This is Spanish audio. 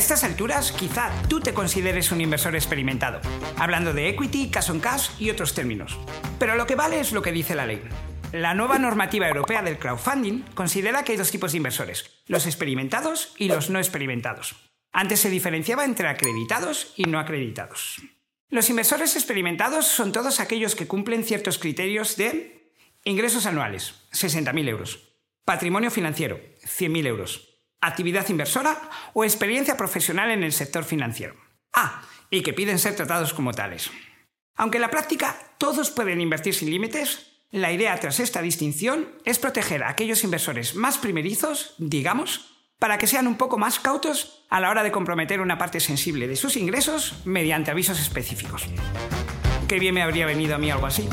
Estas alturas, quizá tú te consideres un inversor experimentado, hablando de equity, cash on cash y otros términos. Pero lo que vale es lo que dice la ley. La nueva normativa europea del crowdfunding considera que hay dos tipos de inversores, los experimentados y los no experimentados. Antes se diferenciaba entre acreditados y no acreditados. Los inversores experimentados son todos aquellos que cumplen ciertos criterios de ingresos anuales, 60.000 euros, patrimonio financiero, 100.000 euros, actividad inversora o experiencia profesional en el sector financiero. Ah, y que piden ser tratados como tales. Aunque en la práctica todos pueden invertir sin límites, la idea tras esta distinción es proteger a aquellos inversores más primerizos, digamos, para que sean un poco más cautos a la hora de comprometer una parte sensible de sus ingresos mediante avisos específicos. Qué bien me habría venido a mí algo así.